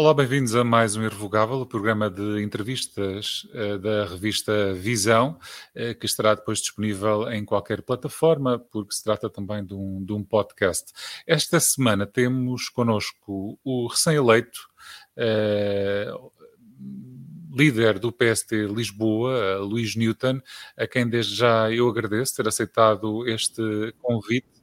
Olá, bem-vindos a mais um Irrevogável, o programa de entrevistas uh, da revista Visão, uh, que estará depois disponível em qualquer plataforma, porque se trata também de um, de um podcast. Esta semana temos connosco o recém-eleito uh, líder do PST Lisboa, Luís Newton, a quem desde já eu agradeço ter aceitado este convite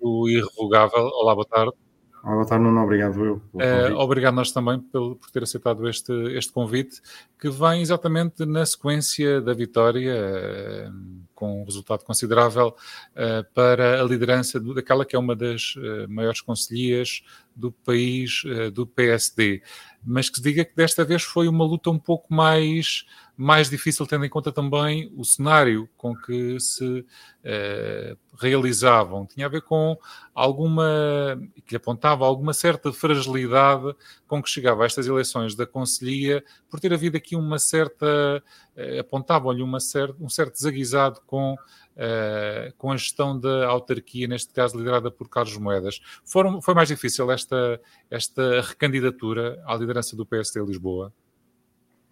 do Irrevogável. Olá, boa tarde. Boa tarde, Nuno. Obrigado eu. Uh, obrigado nós também por, por ter aceitado este, este convite, que vem exatamente na sequência da vitória, uh, com um resultado considerável, uh, para a liderança do, daquela que é uma das maiores conselhias do país, do PSD. Mas que se diga que desta vez foi uma luta um pouco mais mais difícil, tendo em conta também o cenário com que se eh, realizavam. Tinha a ver com alguma, que apontava alguma certa fragilidade com que chegava a estas eleições da Conselhia, por ter havido aqui uma certa, eh, apontavam-lhe um certo desaguisado com Uh, com a gestão da autarquia, neste caso liderada por Carlos Moedas. Foram, foi mais difícil esta, esta recandidatura à liderança do PSD Lisboa?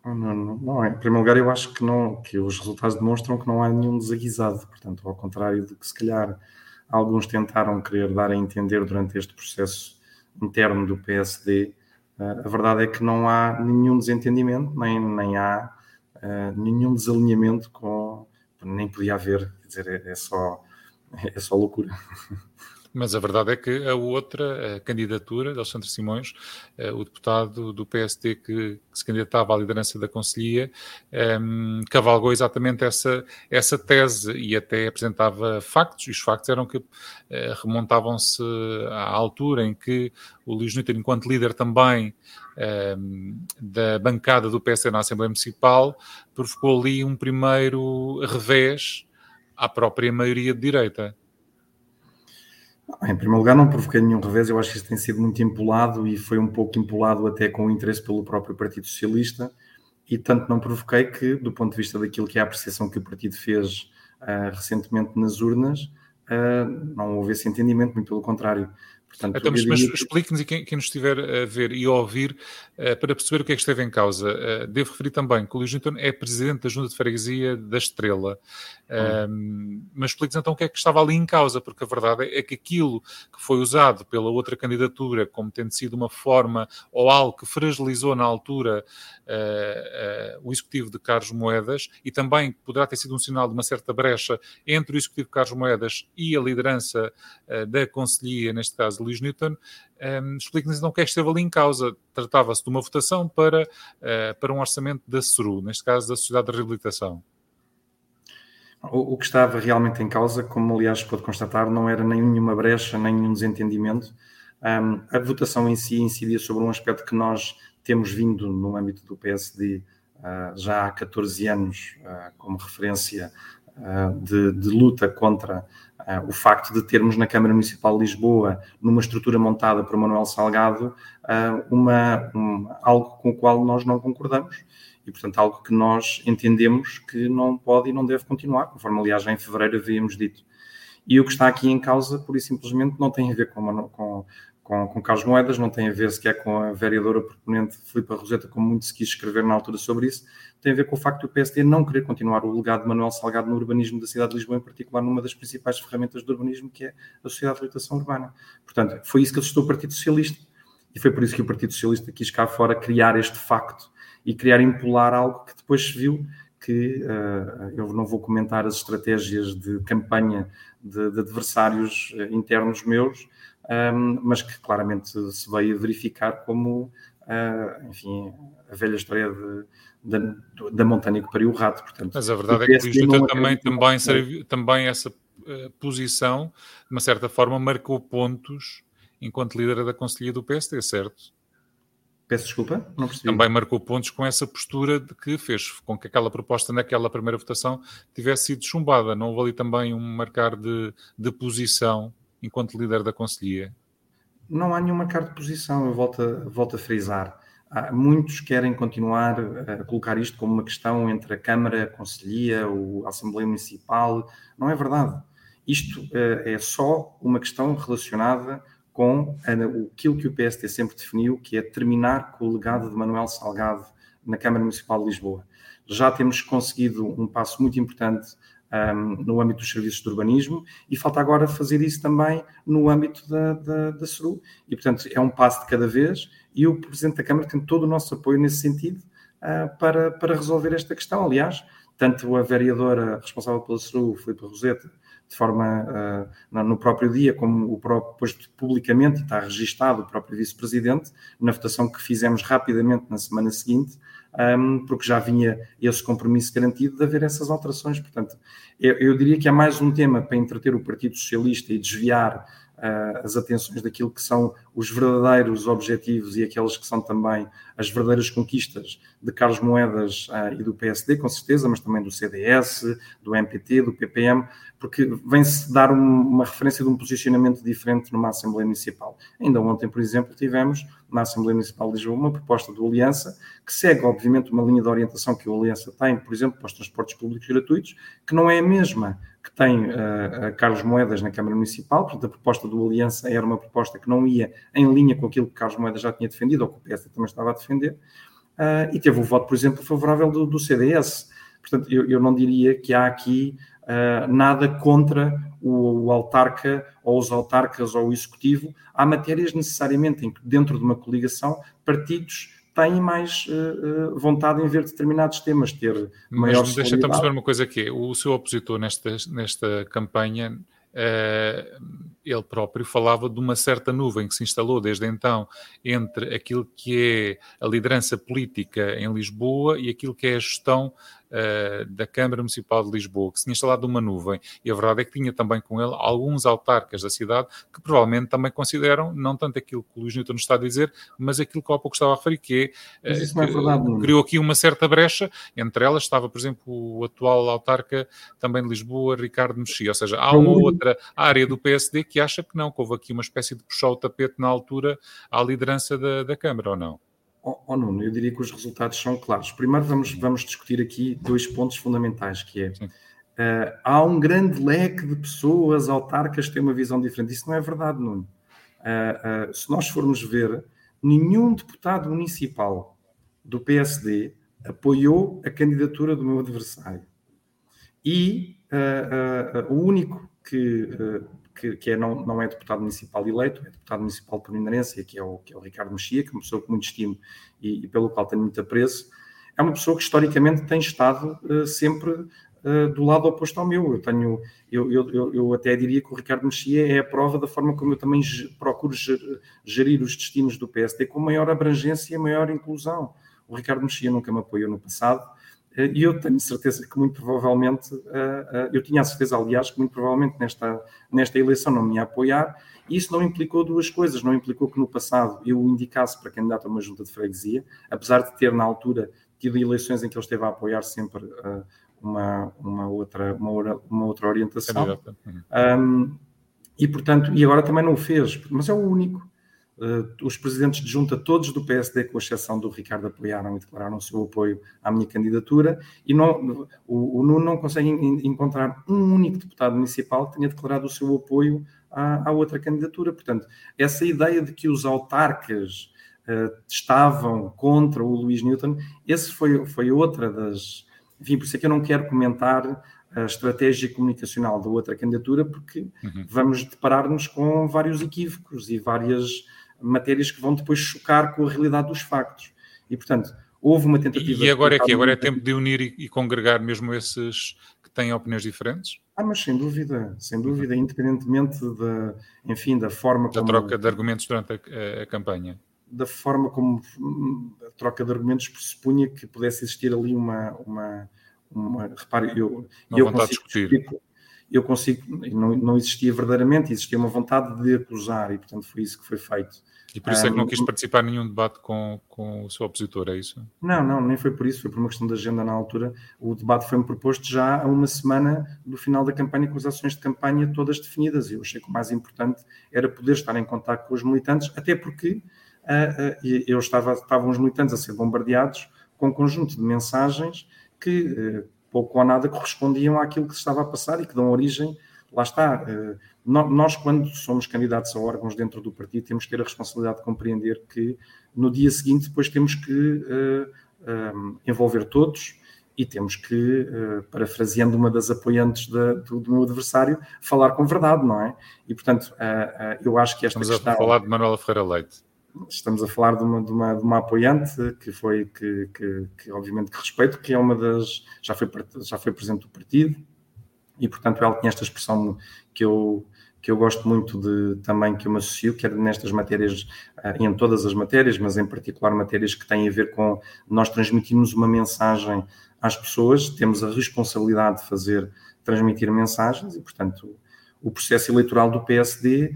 Não, não, não, em primeiro lugar, eu acho que, não, que os resultados demonstram que não há nenhum desaguisado. Portanto, ao contrário do que se calhar alguns tentaram querer dar a entender durante este processo interno do PSD, eh, a verdade é que não há nenhum desentendimento, nem, nem há uh, nenhum desalinhamento com. Nem podia haver, quer dizer, é, é só, é só loucura. Mas a verdade é que a outra a candidatura de Alexandre Simões, eh, o deputado do PSD que, se candidatava à liderança da Conselhia, um, ehm, cavalgou exatamente essa, essa tese e até apresentava factos, e os factos eram que uh, remontavam-se à altura em que o Luís Newton, enquanto líder também um, ehm, da bancada do PSD na Assembleia Municipal, provocou ali um primeiro revés à própria maioria de direita. Em primeiro lugar, não provoquei nenhum revés, eu acho que isso tem sido muito empolado e foi um pouco empolado até com o interesse pelo próprio Partido Socialista, e tanto não provoquei que, do ponto de vista daquilo que é a apreciação que o partido fez uh, recentemente nas urnas, uh, não houve esse entendimento, muito pelo contrário. Portanto, então, mas, mas explique-nos e quem, quem, nos estiver a ver e a ouvir uh, para perceber o que é que esteve em causa. Uh, devo referir também que o Luís Newton é presidente da Junta de Freguesia da Estrela. Uh, mas explique-nos então o que é que estava ali em causa, porque a verdade é que aquilo que foi usado pela outra candidatura como tendo sido uma forma ou algo que fragilizou na altura o executivo de Carlos Moedas e também poderá ter sido um sinal de uma certa brecha entre o executivo de Carlos Moedas e a liderança da Conselhia, neste caso Luís Newton, um, ehm, explique-nos então o que é que esteve ali em causa. Tratava-se de uma votação para, uh, para um orçamento da SRU, neste caso da Sociedade de Reabilitação. O, que estava realmente em causa, como aliás pode constatar, não era nenhuma brecha, nem nenhum desentendimento. Um, a votação em si incidia sobre um aspecto que nós temos vindo no âmbito do PSD uh, ah, já há 14 anos uh, como referência de, de, luta contra Uh, o facto de termos na Câmara Municipal de Lisboa, numa estrutura montada por Manuel Salgado, uh, uma, um, algo com o qual nós não concordamos e, portanto, algo que nós entendemos que não pode e não deve continuar, conforme, aliás, já em fevereiro havíamos dito. E o que está aqui em causa, pura e simplesmente, não tem a ver com, com, com, com Carlos Moedas, não tem a ver sequer com a vereadora proponente Filipe Roseta, como muito se quis escrever na altura sobre isso, tem a ver com o facto do PSD não querer continuar o legado de Manuel Salgado no urbanismo da cidade de Lisboa, em particular numa das principais ferramentas do urbanismo, que é a Sociedade de Habitação Urbana. Portanto, foi isso que assustou o Partido Socialista. E foi por isso que o Partido Socialista quis cá fora criar este facto e criar impular algo que depois se viu que uh, eu não vou comentar as estratégias de campanha de, de adversários uh, internos meus, um, mas que claramente se veio verificar como, uh, enfim, a velha história de, da, da montanha que pariu o rato. Portanto, mas a verdade é que o Luís também, também, serviu, também essa uh, posição, de uma certa forma, marcou pontos enquanto líder da Conselhia do PSD, certo? Peço desculpa, não percebi. Também marcou pontos com essa postura de que fez com que aquela proposta naquela primeira votação tivesse sido chumbada. Não houve ali também um marcar de, de posição enquanto líder da Conselhia? Não há nenhum marcar de posição, eu volto a, volto a frisar. Há, muitos querem continuar a colocar isto como uma questão entre a Câmara, a Conselhia, a Assembleia Municipal. Não é verdade. Isto é, é só uma questão relacionada com aquilo que o PSD sempre definiu, que é terminar com o legado de Manuel Salgado na Câmara Municipal de Lisboa. Já temos conseguido um passo muito importante um, no âmbito dos serviços de urbanismo e falta agora fazer isso também no âmbito da, da, da. E, portanto, é um passo de cada vez e o Presidente da Câmara tem todo o nosso apoio nesse sentido uh, para, para resolver esta questão. Aliás, tanto a vereadora responsável pela CERU, Filipe Roseta, de forma uh, no próprio dia, como o próprio, depois publicamente, está registado o próprio vice-presidente, na votação que fizemos rapidamente na semana seguinte, um, porque já vinha esse compromisso garantido de haver essas alterações. Portanto, eu, eu diria que é mais um tema para entreter o Partido Socialista e desviar as atenções daquilo que são os verdadeiros objetivos e aqueles que são também as verdadeiras conquistas de Carlos Moedas uh, e do PSD, com certeza, mas também do CDS, do MPT, do PPM, porque vem-se dar um, uma referência de um posicionamento diferente numa Assembleia Municipal. Ainda ontem, por exemplo, tivemos na Assembleia Municipal de Lisboa uma proposta do Aliança que segue, obviamente, uma linha de orientação que o Aliança tem, por exemplo, para os transportes públicos gratuitos, que não é a mesma que tem uh, Carlos Moedas na Câmara Municipal, portanto, a proposta do Aliança era uma proposta que não ia em linha com aquilo que Carlos Moedas já tinha defendido, ou que o PS também estava a defender, uh, e teve o voto, por exemplo, favorável do, do CDS. Portanto, eu, eu, não diria que há aqui uh, nada contra o, o, autarca ou os autarcas ou o executivo. Há matérias necessariamente em que, dentro de uma coligação, partidos têm mais uh, vontade em ver determinados temas, ter maior Mas deixa-me perceber uma coisa aqui. O seu opositor nesta, nesta campanha Uh, ele próprio falava de uma certa nuvem que se instalou desde então entre aquilo que é a liderança política em Lisboa e aquilo que é a gestão uh, da Câmara Municipal de Lisboa, que se tinha instalado uma nuvem, e a verdade é que tinha também com ele alguns autarcas da cidade que provavelmente também consideram, não tanto aquilo que o Luís Newton está a dizer, mas aquilo que há pouco estava a referir, que, é, uh, é verdade, criou aqui uma certa brecha, entre elas estava, por exemplo, o atual autarca também de Lisboa, Ricardo Mexia, ou seja, há uma outra área do PSD que acha que não, que houve aqui uma espécie de puxar o tapete na altura à liderança da, da Câmara, ou não? Oh, oh, Nuno, eu diria que os resultados são claros. Primeiro vamos, vamos discutir aqui dois pontos fundamentais, que é uh, há um grande leque de pessoas autarcas que têm uma visão diferente. Isso não é verdade, Nuno. Uh, uh, se nós formos ver, nenhum deputado municipal do PSD apoiou a candidatura do meu adversário. E o único que que, que é, não, não é deputado municipal eleito, é deputado municipal por inerência, que é o, que é o Ricardo Mexia, que é uma pessoa com muito estimo e, e pelo qual tenho muito apreço, é uma pessoa que historicamente tem estado uh, sempre uh, do lado oposto ao meu. Eu tenho, eu, eu, eu, até diria que o Ricardo Mexia é a prova da forma como eu também procuro gerir os destinos do PSD com maior abrangência e maior inclusão. O Ricardo Mexia nunca me apoiou no passado, e eu tenho certeza que muito provavelmente, eh, eh, eu tinha a certeza, aliás, que muito provavelmente nesta, nesta eleição não me ia apoiar, e isso não implicou duas coisas. Não implicou que no passado eu o indicasse para candidato a uma junta de freguesia, apesar de ter na altura tido eleições em que ele esteve a apoiar sempre uma, uma, outra, uma, uma outra orientação. Um, e portanto, e agora também não o fez, mas é o único. Uh, os presidentes de junta, todos do PSD, com exceção do Ricardo, apoiaram e declararam o seu apoio à minha candidatura, e não, o, o Nuno não consegue encontrar um único deputado municipal que tenha declarado o seu apoio à, à outra candidatura. Portanto, essa ideia de que os autarcas uh, estavam contra o Luís Newton, esse foi, foi outra das. Enfim, por isso é que eu não quero comentar a estratégia comunicacional da outra candidatura, porque uhum. vamos deparar-nos com vários equívocos e várias matérias que vão depois chocar com a realidade dos factos. E, portanto, houve uma tentativa... E agora é que Agora é tempo de unir e, e, congregar mesmo esses que têm opiniões diferes? Ah, mas sem dúvida, sem dúvida, independentemente da, enfim, da forma da como... Da troca de argumentos durante a, a, campanha. Da forma como a troca de argumentos pressupunha que pudesse existir ali uma... uma, uma repare, eu, uma eu consigo discutir. Eu consigo, não, não existia verdadeiramente, existia uma vontade de acusar e, portanto, foi isso que foi feito. E por isso é que não quis participar em nenhum debate com, com o seu opositor, é isso? Não, não, nem foi por isso, foi por uma questão de agenda na altura. O debate foi-me proposto já há uma semana do final da campanha, com as ações de campanha todas definidas. Eu achei que o mais importante era poder estar em contato com os militantes, até porque uh, uh, eu estava, estavam os militantes a ser bombardeados com um conjunto de mensagens que uh, pouco ou nada correspondiam àquilo que se estava a passar e que dão origem lá está. Uh, nós, quando somos candidatos a órgãos dentro do partido, temos que ter a responsabilidade de compreender que no dia seguinte depois temos que uh, uh, envolver todos e temos que, parafraseando uma das apoiantes do, meu adversário, falar com verdade, não é? E, portanto, eu acho que esta Estamos questão... a falar de Manuela Ferreira Leite estamos a falar de uma, de uma, de uma apoiante que foi, que, que, que, obviamente que respeito, que é uma das, já foi, já foi presidente do partido e portanto ela tinha esta expressão que eu, que eu gosto muito de também que eu me associo, que é nestas matérias, eh, em todas as matérias, mas em particular matérias que têm a ver com nós transmitirmos uma mensagem às pessoas, temos a responsabilidade de fazer, transmitir mensagens e portanto o processo eleitoral do PSD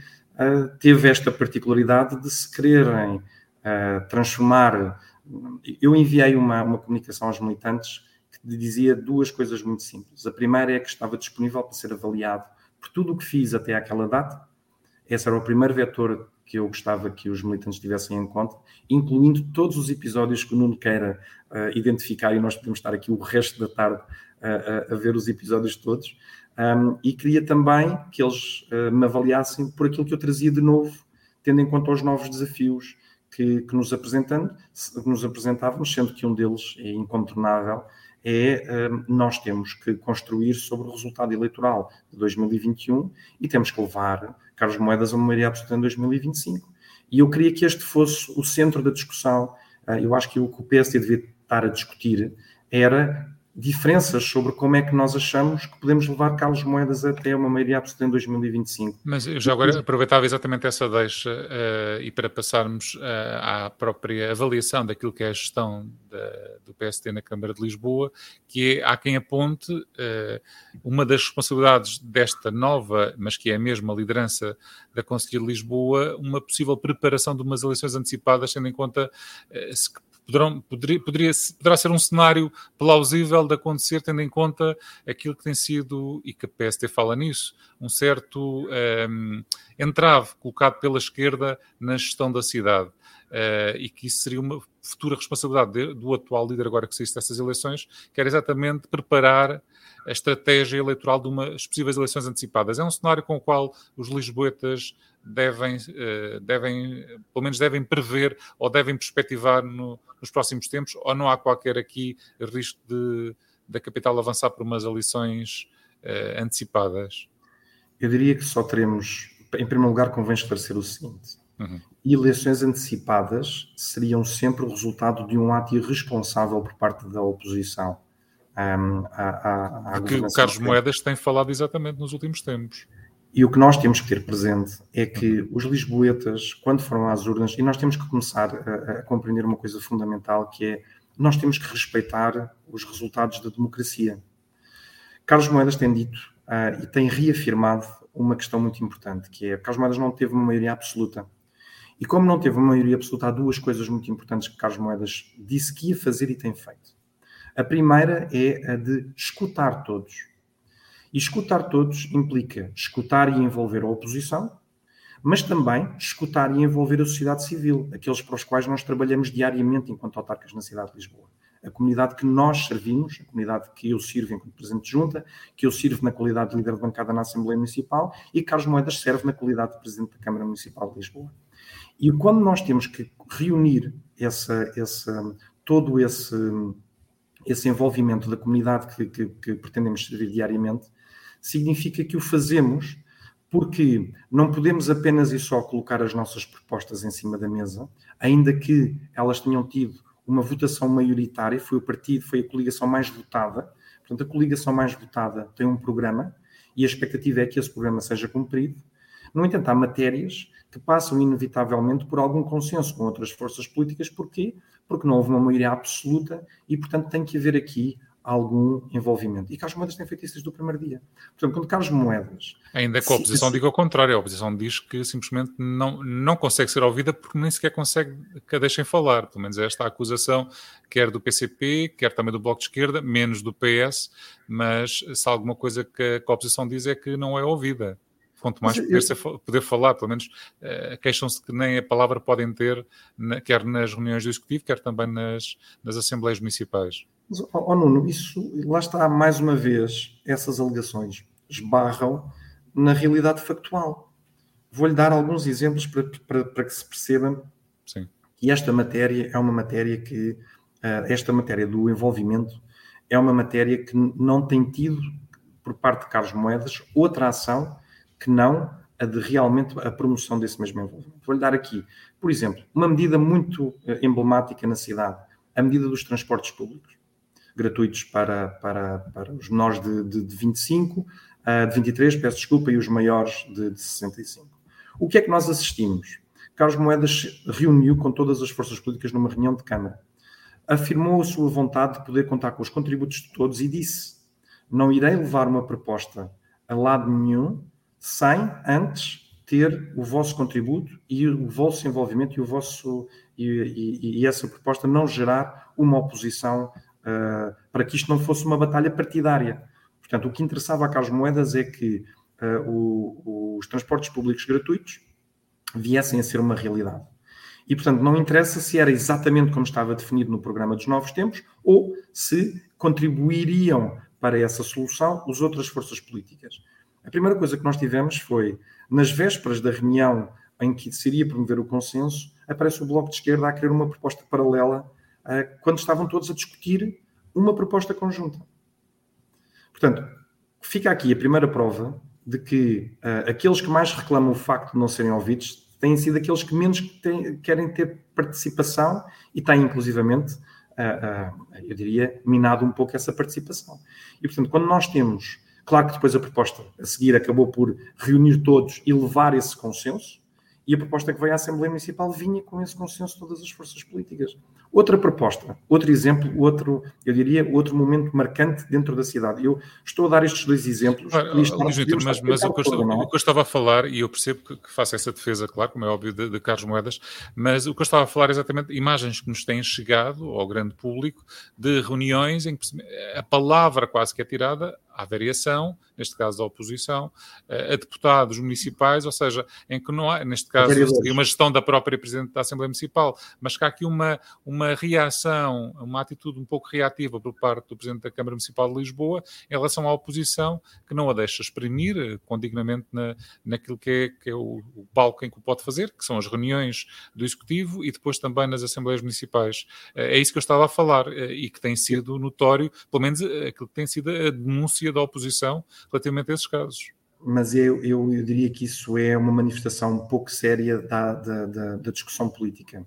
teve esta particularidade de se quererem uh, transformar. Eu enviei uma, uma comunicação aos militantes que dizia duas coisas muito simples. A primeira é que estava disponível para ser avaliado por tudo o que fiz até aquela data. Esse era o primeiro vetor que eu gostava que os militantes tivessem em conta, incluindo todos os episódios que o Nuno queira uh, identificar, e nós podemos estar aqui o resto da tarde uh, a ver os episódios todos. Um, e queria também que eles uh, me avaliassem por aquilo que eu trazia de novo, tendo em conta os novos desafios que, que nos, apresentando, que nos apresentávamos, sendo que um deles é incontornável, é um, nós temos que construir sobre o resultado eleitoral de 2021 e temos que levar Carlos Moedas a uma maioria absoluta em 2025. E eu queria que este fosse o centro da discussão. Uh, eu acho que o que o PSD devia estar a discutir era diferenças sobre como é que nós achamos que podemos levar Carlos Moedas até uma maioria absoluta em 2025. Mas eu já agora aproveitava exatamente essa deixa uh, e para passarmos uh, à própria avaliação daquilo que é a gestão da, do PSD na Câmara de Lisboa, que é, há quem aponte uh, uma das responsabilidades desta nova, mas que é a mesma liderança da Conselhia de Lisboa, uma possível preparação de umas eleições antecipadas, tendo em conta se poderão, poderia, poderia, poderá ser um cenário plausível de acontecer, tendo em conta aquilo que tem sido, e que a PST fala nisso, um certo um, ehm, entrave colocado pela esquerda na gestão da cidade. Uh, e que isso seria uma futura responsabilidade de, do atual líder, agora que saísse dessas eleições, que era exatamente preparar a estratégia eleitoral de umas possíveis eleições antecipadas. É um cenário com o qual os lisboetas devem, uh, devem pelo menos devem prever ou devem perspectivar no, nos próximos tempos, ou não há qualquer aqui risco de da capital avançar por umas eleições uh, antecipadas? Eu diria que só teremos, em primeiro lugar, convém esclarecer o seguinte: uhum. eleições antecipadas seriam sempre o resultado de um ato irresponsável por parte da oposição. Um, à, à, à Porque o Carlos Moedas tem falado exatamente nos últimos tempos. E o que nós temos que ter presente é que os lisboetas, quando foram às urnas, e nós temos que começar a, a, compreender uma coisa fundamental, que é nós temos que respeitar os resultados da democracia. Carlos Moedas tem dito uh, e tem reafirmado uma questão muito importante, que é Carlos Moedas não teve uma maioria absoluta. E como não teve uma maioria absoluta, há duas coisas muito importantes que Carlos Moedas disse que ia fazer e tem feito. A primeira é a de escutar todos e escutar todos implica escutar e envolver a oposição, mas também escutar e envolver a sociedade civil, aqueles para os quais nós trabalhamos diariamente enquanto autarcas na cidade de Lisboa. A comunidade que nós servimos, a comunidade que eu sirvo enquanto Presidente de Junta, que eu sirvo na qualidade de líder de bancada na Assembleia Municipal e Carlos Moedas serve na qualidade de Presidente da Câmara Municipal de Lisboa. E quando nós temos que reunir essa, essa, todo esse, esse envolvimento da comunidade que, que, que pretendemos servir diariamente, significa que o fazemos porque não podemos apenas e só colocar as nossas propostas em cima da mesa, ainda que elas tenham tido uma votação maioritária, foi o partido, foi a coligação mais votada. Portanto, a coligação mais votada tem um programa e a expectativa é que esse programa seja cumprido. No entanto, há matérias que passam inevitavelmente por algum consenso com outras forças políticas. Porquê? Porque não houve uma maioria absoluta e, portanto, tem que haver aqui algum envolvimento. E Carlos Moedas tem feito isso desde o primeiro dia. Portanto, quando Carlos Moedas... Ainda que a oposição se, diga o contrário. A oposição diz que simplesmente não, não consegue ser ouvida porque nem sequer consegue que a deixem falar. Pelo menos esta acusação, quer do PCP, quer também do Bloco de Esquerda, menos do PS, mas se alguma coisa que a oposição diz é que não é ouvida quanto mais poder, ser, poder, falar, pelo menos uh, queixam-se que nem a palavra podem ter, na, quer nas reuniões do Executivo, quer também nas, nas Assembleias Municipais. Mas, oh, Nuno, isso, lá está mais uma vez, essas alegações esbarram na realidade factual. Vou-lhe dar alguns exemplos para, para, para que se perceba Sim. que esta matéria é uma matéria que, uh, esta matéria do envolvimento, é uma matéria que não tem tido, por parte de Carlos Moedas, outra ação que não a de realmente a promoção desse mesmo envolvimento. Vou-lhe dar aqui, por exemplo, uma medida muito uh, emblemática na cidade, a medida dos transportes públicos gratuitos para, para, para os menores de, de, de 25, uh, de 23, peço desculpa, e os maiores de, de 65. O que é que nós assistimos? Carlos Moedas reuniu com todas as forças políticas numa reunião de Câmara. Afirmou a sua vontade de poder contar com os contributos de todos e disse: Não irei levar uma proposta a lado nenhum sem antes ter o vosso contributo e o vosso envolvimento e, o vosso, e, e, e essa proposta não gerar uma oposição uh, para que isto não fosse uma batalha partidária. Portanto, o que interessava a Carlos Moedas é que uh, o, os transportes públicos gratuitos viessem a ser uma realidade. E, portanto, não interessa se era exatamente como estava definido no programa dos Novos Tempos ou se contribuiriam para essa solução as outras forças políticas. A primeira coisa que nós tivemos foi, nas vésperas da reunião em que se iria promover o consenso, aparece o Bloco de Esquerda a querer uma proposta paralela uh, quando estavam todos a discutir uma proposta conjunta. Portanto, fica aqui a primeira prova de que uh, aqueles que mais reclamam o facto de não serem ouvidos têm sido aqueles que menos têm, querem ter participação e têm, inclusivamente, uh, uh, eu diria, minado um pouco essa participação. E, portanto, quando nós temos. Claro que depois a proposta a seguir acabou por reunir todos e levar esse consenso, e a proposta que veio à Assembleia Municipal vinha com esse consenso de todas as forças políticas. Outra proposta, outro exemplo, outro, eu diria, outro momento marcante dentro da cidade. Eu estou a dar estes dois exemplos. Ah, Luís mas, mas o, que eu, é? o, que eu, estava a falar, e eu percebo que, que faço essa defesa, claro, como é óbvio, de, de, Carlos Moedas, mas o que eu estava a falar é exatamente imagens que nos têm chegado ao grande público de reuniões em que a palavra quase que é tirada à variação, neste caso da oposição, a deputados municipais, ou seja, em que não há, neste caso, uma gestão da própria Presidente da Assembleia Municipal, mas que há aqui uma, uma reação, uma atitude um pouco reativa por parte do Presidente da Câmara Municipal de Lisboa em relação à oposição, que não a deixa exprimir eh, condignamente na, naquilo que é, que é o, o palco em que o pode fazer, que são as reuniões do Executivo e depois também nas Assembleias Municipais. Eh, é isso que eu estava a falar eh, e que tem sido notório, pelo menos aquilo que tem sido a denúncia da oposição relativamente a esses casos mas eu, eu, eu, diria que isso é uma manifestação um pouco séria da, da, da, da discussão política.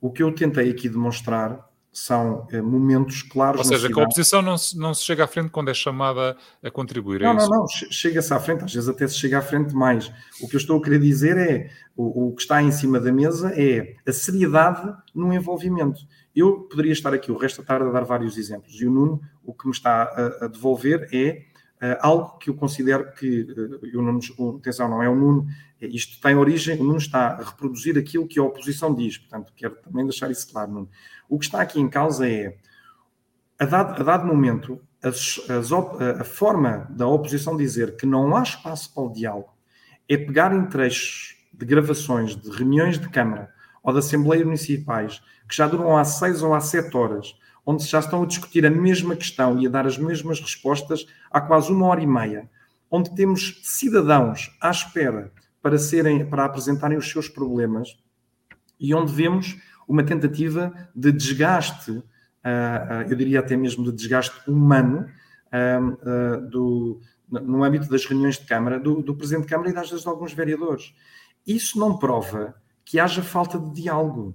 O que eu tentei aqui demonstrar são eh, momentos claros. Ou seja, que a oposição não se, não se chega à frente quando é chamada a contribuir. É não, é não, não, chega-se à frente, às vezes até se chega à frente mais. O que eu estou a querer dizer é o, o que está em cima da mesa é a seriedade no envolvimento. Eu poderia estar aqui o resto da tarde a dar vários exemplos, e o Nuno, o que me está a, a devolver é algo que eu considero que, uh, o Nuno, atenção, não é o Nuno, é, isto tem origem, o Nuno está a reproduzir aquilo que a oposição diz, portanto, quero também deixar isso claro, Nuno. O que está aqui em causa é, a dado, a dado momento, as, as, a forma da oposição dizer que não há espaço para o diálogo é pegar em trechos de gravações de reuniões de Câmara ou de Assembleia Municipais que já duram há seis ou há sete horas onde já estão a discutir a mesma questão e a dar as mesmas respostas há quase uma hora e meia, onde temos cidadãos à espera para, serem, para apresentarem os seus problemas e onde vemos uma tentativa de desgaste, ah, ah, eu diria até mesmo de desgaste humano, ah, do, no âmbito das reuniões de Câmara, do, do Presidente de Câmara e das de alguns vereadores. Isso não prova que haja falta de diálogo.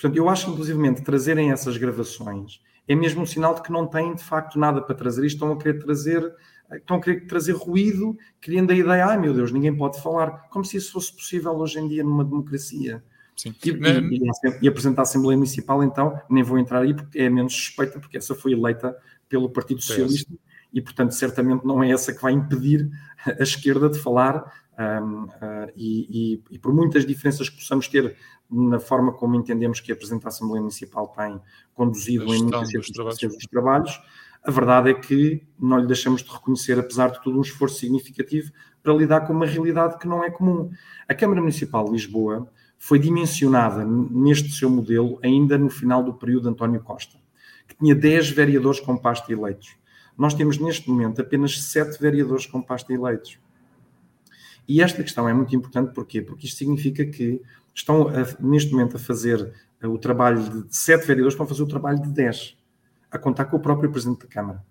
Portanto, eu acho, inclusivamente, trazerem essas gravações é mesmo um sinal de que não têm, de facto, nada para trazer e estão a querer trazer, estão a querer trazer ruído, criando a ideia, ai meu Deus, ninguém pode falar, como se isso fosse possível hoje em dia numa democracia. Sim. E, e, e, apresentar a Assembleia Municipal, então, nem vou entrar aí porque é menos suspeita, porque essa foi eleita pelo Partido Socialista e, portanto, certamente não é essa que vai impedir a esquerda de falar. Um, uh, e, e, por muitas diferenças que possamos ter na forma como entendemos que a Presidente da Assembleia Municipal tem conduzido em muitas dos trabalhos, a verdade é que não lhe deixamos de reconhecer, apesar de tudo, um esforço significativo para lidar com uma realidade que não é comum. A Câmara Municipal de Lisboa foi dimensionada neste seu modelo ainda no final do período de António Costa, que tinha 10 vereadores com pasta eleitos. Nós temos neste momento apenas 7 vereadores com pasta eleitos. E esta questão é muito importante porquê? Porque isto significa que estão a, neste momento a fazer o trabalho de sete vereadores, estão a fazer o trabalho de dez, a contar com o próprio Presidente da Câmara.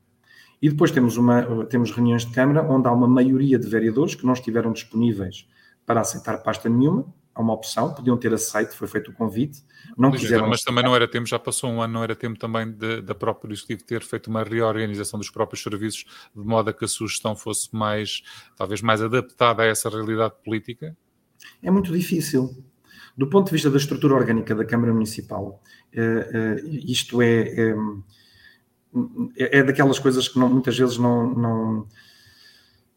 E depois temos, uma, temos reuniões de Câmara onde há uma maioria de vereadores que não estiveram disponíveis para aceitar pasta nenhuma, há uma opção, podiam ter aceito, foi feito o convite, não quiseram... Mas também não era tempo, já passou um ano, não era tempo também da própria Executivo ter feito uma reorganização dos próprios serviços, de modo a que a sugestão fosse mais, talvez mais adaptada a essa realidade política? É muito difícil. Do ponto de vista da estrutura orgânica da Câmara Municipal, eh, eh, isto é, é, é daquelas coisas que não, muitas vezes não, não,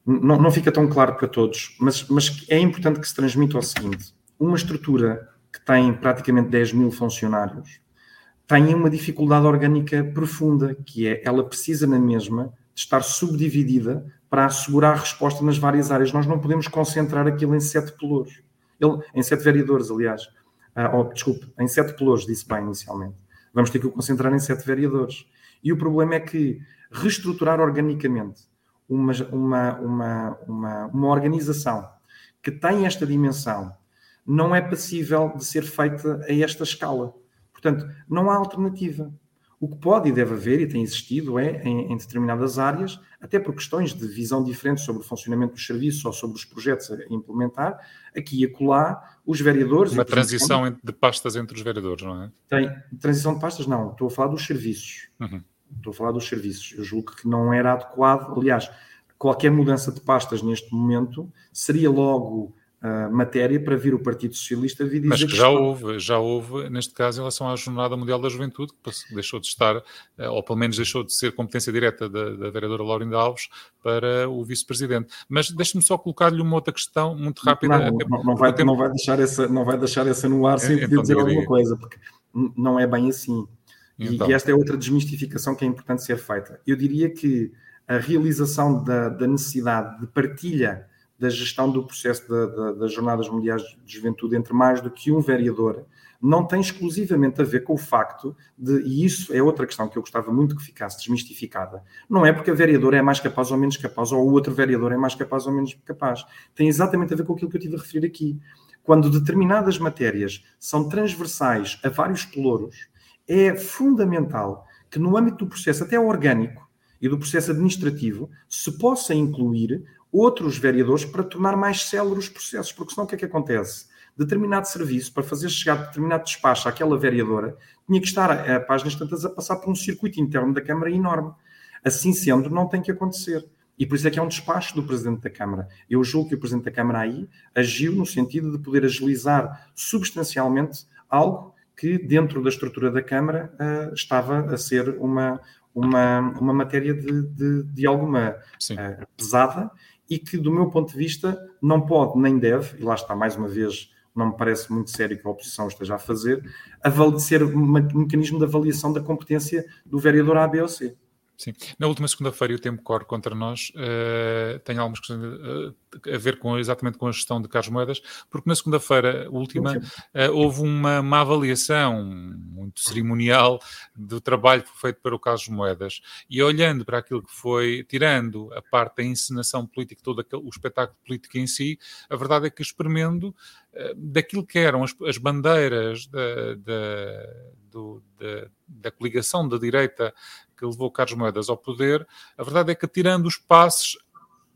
não, não, fica tão claro para todos, mas, mas é importante que se transmita o seguinte: uma estrutura que tem praticamente 10 mil funcionários tem uma dificuldade orgânica profunda, que é ela precisa na mesma de estar subdividida para assegurar a resposta nas várias áreas. Nós não podemos concentrar aquilo em sete pelouros. Em sete vereadores, aliás. Ah, oh, desculpe, em sete pelouros, disse bem inicialmente. Vamos ter que o concentrar em sete vereadores. E o problema é que reestruturar organicamente uma, uma, uma, uma, uma organização que tem esta dimensão não é passível de ser feita a esta escala. Portanto, não há alternativa. O que pode e deve haver, e tem existido, é em, em, determinadas áreas, até por questões de visão diferente sobre o funcionamento dos serviços ou sobre os projetos a implementar, aqui e acolá, os vereadores. Uma transição de pastas entre os vereadores, não é? Tem. Transição de pastas, não. Estou a falar dos serviços. Uhum. Estou a falar dos serviços. Eu julgo que não era adequado. Aliás, qualquer mudança de pastas neste momento seria logo uh, matéria para vir o Partido Socialista vir dizer Mas que já houve, já houve, neste caso, em relação à Jornada Mundial da Juventude, que deixou de estar, uh, ou pelo menos deixou de ser competência direta da, da vereadora Laurinda Alves para o vice-presidente. Mas deixe-me só colocar-lhe uma outra questão muito rápida. Não, não, não vai, tempo... não, vai, deixar essa, não vai deixar essa no ar sem é, então, dizer alguma coisa, porque não é bem assim. Então. E, esta é outra desmistificação que é importante ser feita. Eu diria que a realização da, da necessidade de partilha da gestão do processo da, da, das Jornadas Mundiais de Juventude entre mais do que um vereador não tem exclusivamente a ver com o facto de, e isso é outra questão que eu gostava muito que ficasse desmistificada, não é porque a vereadora é mais capaz ou menos capaz, ou o outro vereador é mais capaz ou menos capaz. Tem exatamente a ver com aquilo que eu tive a referir aqui. Quando determinadas matérias são transversais a vários pelouros, é fundamental que no âmbito do processo, até orgânico, e do processo administrativo, se possa incluir outros vereadores para tornar mais céleres os processos, porque senão o que é que acontece? Determinado serviço, para fazer chegar determinado despacho àquela vereadora, tinha que estar, a páginas tantas, a passar por um circuito interno da Câmara enorme. Assim sendo, não tem que acontecer. E por isso é que é um despacho do Presidente da Câmara. Eu julgo que o Presidente da Câmara aí agiu no sentido de poder agilizar substancialmente algo que, dentro da estrutura da Câmara, uh, estava a ser uma, uma, uma matéria de, de, de alguma uh, pesada e que, do meu ponto de vista, não pode nem deve, e lá está mais uma vez, não me parece muito sério que a oposição esteja a fazer, ser um mecanismo de avaliação da competência do vereador A, B ou C. Sim. Na última segunda-feira o tempo corre contra nós. Uh, tem algumas questões uh, a ver com, exatamente com a gestão de Carlos Moedas, porque na segunda-feira última uh, houve uma, uma, avaliação muito cerimonial do trabalho feito para o Carlos Moedas. E olhando para aquilo que foi, tirando a parte da encenação política, todo aquele, o espetáculo político em si, a verdade é que experimento daquilo que eram as, as bandeiras da, da, do, da, da coligação da direita que levou Carlos Moedas ao poder, a verdade é que, tirando os passos,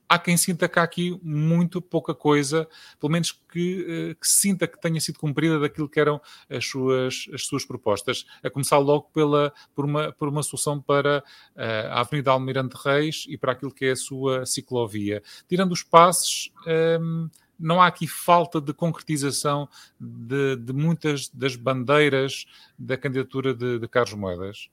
há quem sinta que há aqui muito pouca coisa, pelo menos que, eh, que sinta que tenha sido cumprida daquilo que eram as suas, as suas propostas. A começar logo pela, por, uma, por uma solução para uh, a Avenida Almirante Reis e para aquilo que é a sua ciclovia. Tirando os passos. Ehm, não há aqui falta de concretização de, de muitas das bandeiras da candidatura de, de Carlos Moedas?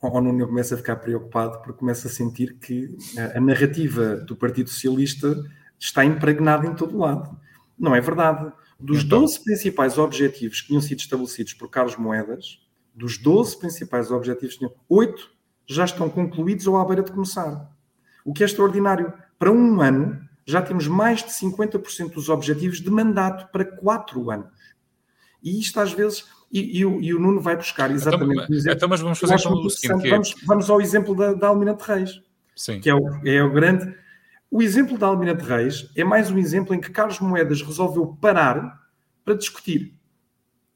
o Nuno começa a ficar preocupado porque começa a sentir que a narrativa do Partido Socialista está impregnada em todo lado. Não é verdade. Dos então... 12 principais objetivos que tinham sido estabelecidos por Carlos Moedas, dos 12 principais objetivos, 8 já estão concluídos ou à beira de começar. O que é extraordinário. Para um ano, já temos mais de 50% dos objetivos de mandato para 4 anos. E isto às vezes e, e, o, e, o, Nuno vai buscar então, exatamente então, exemplo, então mas vamos fazer então o seguinte, vamos, vamos ao exemplo da, da Almirante Reis, Sim. que é o, é o grande O exemplo da Almirante Reis é mais um exemplo em que Carlos Moedas resolveu parar para discutir.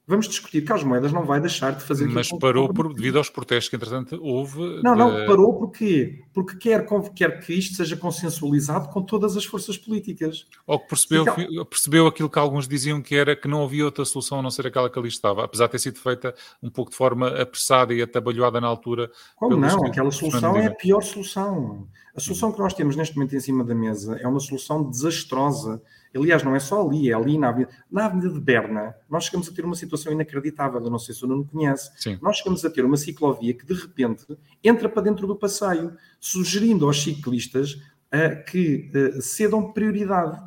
Vamos discutir. Carlos Moedas não vai deixar de fazer Mas parou por, devido aos protestos que, entretanto, houve. Não, de... não, parou porque, porque quer, quer que isto seja consensualizado com todas as forças políticas. Ou que percebeu, então, percebeu aquilo que alguns diziam que era que não havia outra solução a não ser aquela que ali estava, apesar de ter sido feita um pouco de forma apressada e atabalhoada na altura. Como não? Aquela solução é a pior solução. A solução que nós temos neste momento em cima da mesa é uma solução desastrosa Aliás, não é só ali, é ali na Avenida, na avenida de Berna. Nós chegamos a ter uma situação inacreditável. Eu não sei se o Nuno conhece. Sim. Nós chegamos a ter uma ciclovia que de repente entra para dentro do passeio, sugerindo aos ciclistas uh, que uh, cedam prioridade.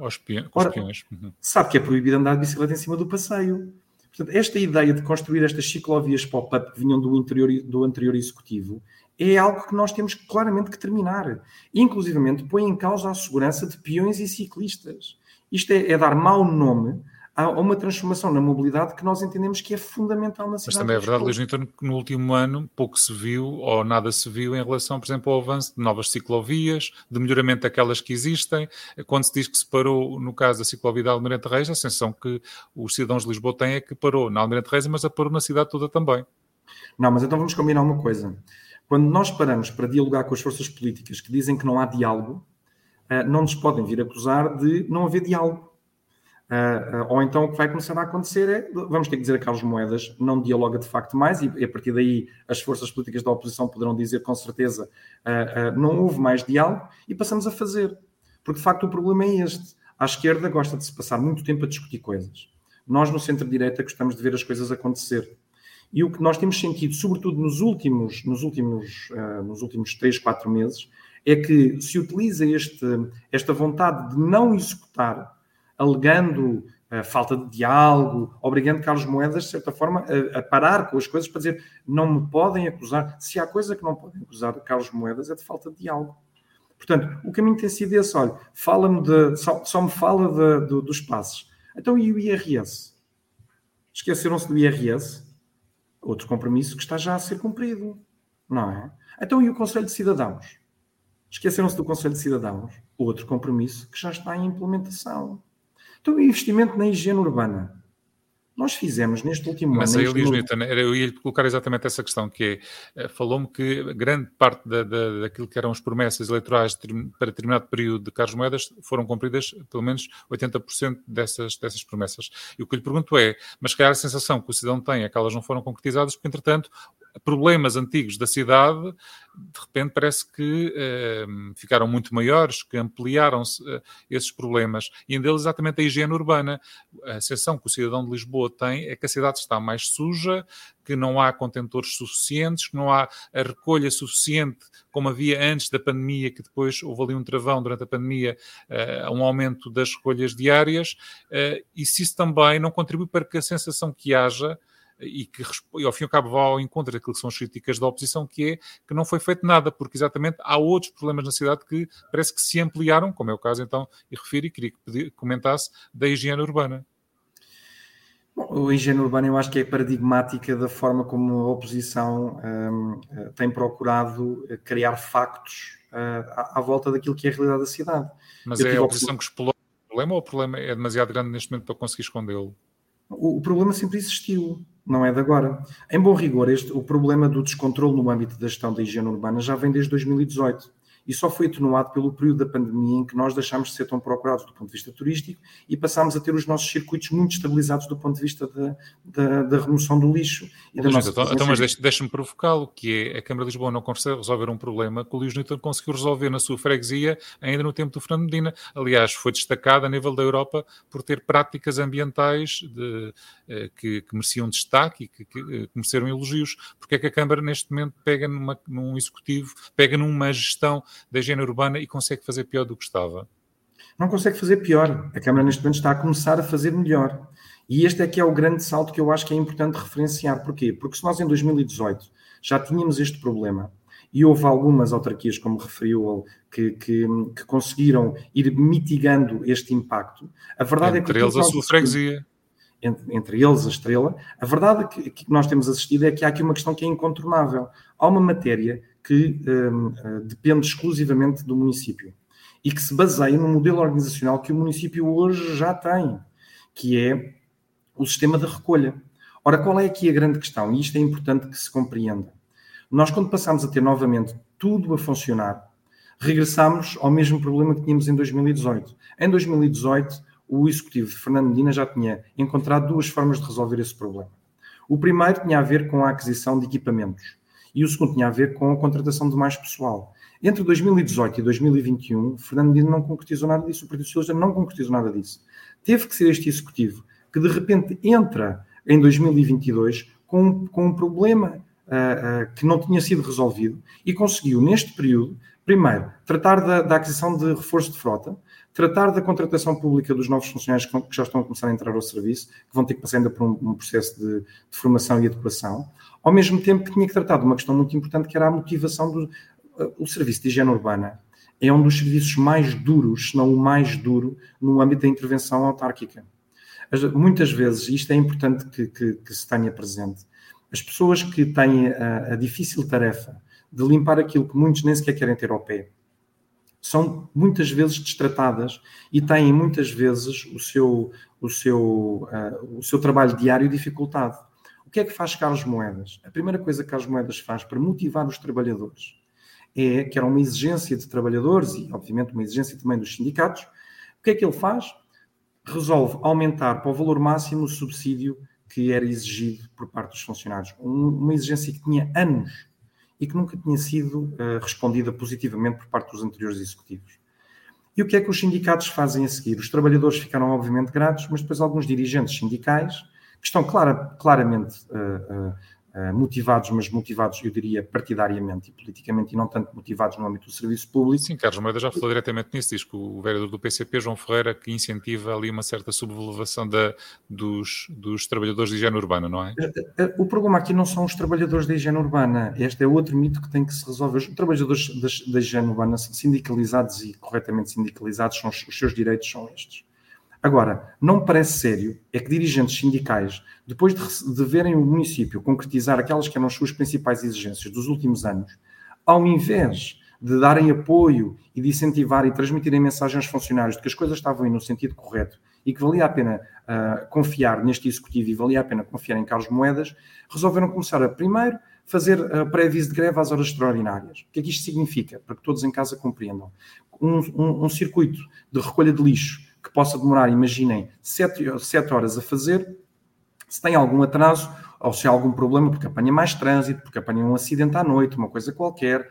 Aos peões. Uhum. Sabe que é proibido andar de bicicleta em cima do passeio. Portanto, esta ideia de construir estas ciclovias pop-up que vinham do, interior, do anterior executivo é algo que nós temos claramente que terminar. Inclusivamente põe em causa a segurança de peões e ciclistas. Isto é, é dar mau nome a uma transformação na mobilidade que nós entendemos que é fundamental na cidade. Mas também é verdade, Luís Newton, que no último ano pouco se viu ou nada se viu em relação, por exemplo, ao avanço de novas ciclovias, de melhoramento daquelas que existem. Quando se diz que se parou, no caso da ciclovia da Almirante Reis, a sensação que os cidadãos de Lisboa têm é que parou na Almirante Reis, mas a parou na cidade toda também. Não, mas então vamos combinar uma coisa. Quando nós paramos para dialogar com as forças políticas que dizem que não há diálogo, não nos podem vir acusar de não haver diálogo. Uh, uh, ou então o que vai começar a acontecer é, vamos ter que dizer a Carlos Moedas, não dialoga de facto mais, e, a partir daí as forças políticas da oposição poderão dizer com certeza uh, não houve mais diálogo, e passamos a fazer. Porque de facto o problema é este. A esquerda gosta de se passar muito tempo a discutir coisas. Nós no centro-direita gostamos de ver as coisas acontecer. E o que nós temos sentido, sobretudo nos últimos, nos últimos, nos últimos 3, 4 meses, é que se utiliza este, esta vontade de não executar, alegando a falta de diálogo, obrigando Carlos Moedas, de certa forma, a, a, parar com as coisas para dizer não me podem acusar. Se há coisa que não podem acusar Carlos Moedas é de falta de diálogo. Portanto, o caminho tem sido esse: olha, fala-me de, só, só, me fala de, de, dos passos. Então, e o IRS? Esqueceram-se do IRS? Outro compromisso que está já a ser cumprido, não é? Então, e o Conselho de Cidadãos? Esqueceram-se do Conselho de Cidadãos, outro compromisso que já está em implementação. Então, o investimento na higiene urbana. Nós fizemos neste último Mas ano. Mas aí, Luís Newton, eu ia colocar exatamente essa questão, que é, eh, falou-me que grande parte da, da, daquilo que eram as promessas eleitorais para determinado período de Carlos Moedas foram cumpridas, pelo menos 80% dessas, dessas promessas. E o que lhe pergunto é, mas se calhar a sensação que o cidadão tem é que elas não foram concretizadas, porque entretanto problemas antigos da cidade, de repente parece que eh, ficaram muito maiores, que ampliaram-se eh, esses problemas. E um deles exatamente a higiene urbana. A sensação que o cidadão de Lisboa tem é que a cidade está mais suja, que não há contentores suficientes, que não há a recolha suficiente como havia antes da pandemia, que depois houve ali um travão durante a pandemia, uh, um aumento das recolhas diárias, e se isso também não contribui para que a sensação que haja e que e ao fim e ao cabo vai ao encontro daquilo que são as críticas da oposição, que é que não foi feito nada, porque exatamente há outros problemas na cidade que parece que se ampliaram, como é o caso então, e refiro e queria que comentasse da higiene urbana. Bom, a higiene urbana eu acho que é paradigmática da forma como a oposição um, eh, tem procurado criar factos uh, à, à, volta daquilo que é a realidade da cidade. Mas eu é a oposição que explora o problema ou o problema é demasiado grande neste momento para conseguir escondê-lo? O, o problema sempre existiu não é de agora. Em bom rigor, este, o problema do descontrole no âmbito da gestão da higiene urbana já vem desde 2018 e só foi atenuado pelo período da pandemia em que nós deixámos de ser tão procurados do ponto de vista turístico e passámos a ter os nossos circuitos muito estabilizados do ponto de vista da, da, da remoção do lixo. E da então, então, mas deixa-me provocá-lo, que é a Câmara de Lisboa não consegue resolver um problema que o Luís Newton conseguiu resolver na sua freguesia ainda no tempo do Fernando Medina. Aliás, foi destacado a nível da Europa por ter práticas ambientais de, eh, que, que, mereciam destaque e que, que, que eh, mereceram elogios. Porque é que a Câmara neste momento pega numa, num executivo, pega numa gestão da higiene urbana e consegue fazer pior do que estava? Não consegue fazer pior. A Câmara neste momento está a começar a fazer melhor. E este é que é o grande salto que eu acho que é importante referenciar. Porquê? Porque se nós em 2018 já tínhamos este problema e houve algumas autarquias, como referiu, que, que, que conseguiram ir mitigando este impacto, a verdade entre é que... Entre eles a sua freguesia. Entre, entre, eles a estrela, a verdade que, que nós temos assistido é que há aqui uma questão que é incontornável. Há uma matéria que um, uh, depende exclusivamente do município. e que se baseia no modelo organizacional que o município hoje já tem, que é o sistema de recolha. Ora, qual é aqui a grande questão? E isto é importante que se compreenda. Nós, quando passamos a ter novamente tudo a funcionar, regressamos ao mesmo problema que tínhamos em 2018. Em 2018, o executivo de Fernando Medina já tinha encontrado duas formas de resolver esse problema. O primeiro tinha a ver com a aquisição de equipamentos e o segundo tinha a ver com a contratação de mais pessoal. Entre 2018 e 2021, Fernando Medina não concretizou nada disso, o Partido Socialista não concretizou nada disso. Teve que ser este executivo que de repente entra em 2022 com, com um problema uh, uh, que não tinha sido resolvido e conseguiu, neste período, primeiro, tratar da, da, aquisição de reforço de frota, tratar da contratação pública dos novos funcionários que, já estão a começar a entrar ao serviço, que vão ter que passar ainda por um, um processo de, de, formação e educação, ao mesmo tempo que tinha que tratar de uma questão muito importante que era a motivação do uh, o serviço de higiene urbana. É um dos serviços mais duros, se não o mais duro, no âmbito da intervenção autárquica. Muitas vezes, isto é importante que, que, que se tenha presente, as pessoas que têm a, a, difícil tarefa de limpar aquilo que muitos nem sequer querem ter ao pé, são muitas vezes destratadas e têm muitas vezes o seu, o seu, uh, o seu trabalho diário dificultado. O que é que faz Carlos Moedas? A primeira coisa que Carlos Moedas faz para motivar os trabalhadores é que era uma exigência de trabalhadores e, obviamente, uma exigência também dos sindicatos. O que é que ele faz? resolve aumentar para o valor máximo o subsídio que era exigido por parte dos funcionários. uma exigência que tinha anos e que nunca tinha sido uh, respondida positivamente por parte dos anteriores executivos. E o que é que os sindicatos fazem a seguir? Os trabalhadores ficaram, obviamente, gratos, mas depois alguns dirigentes sindicais, que estão clara, claramente uh, uh, motivados, mas motivados, eu diria, partidariamente e politicamente e não tanto motivados no âmbito do serviço público. Sim, Carlos Moeda já falou diretamente nisso, diz que o vereador do PCP, João Ferreira, que incentiva ali uma certa sublevação da, dos, dos trabalhadores de higiene urbana, não é? Eh, eh, o problema aqui não são os trabalhadores da higiene urbana, este é outro mito que tem que se resolver. Os trabalhadores da higiene urbana sindicalizados e corretamente sindicalizados, são, os seus direitos são estes. Agora, não me parece sério é que dirigentes sindicais, depois de, de verem o município concretizar aquelas que eram as suas principais exigências dos últimos anos, ao invés de darem apoio e de incentivar e transmitirem mensagens aos funcionários de que as coisas estavam indo no sentido correto e que valia a pena uh, confiar neste executivo e valia a pena confiar em Carlos Moedas, resolveram começar a, primeiro, fazer pré-aviso de greve às horas extraordinárias. O que é que isto significa? Para que todos em casa compreendam. Um, um, um circuito de recolha de lixo que possa demorar, imaginem, sete, sete horas a fazer, se tem algum atraso ou se há algum problema, porque apanha mais trânsito, porque apanha um acidente à noite, uma coisa qualquer,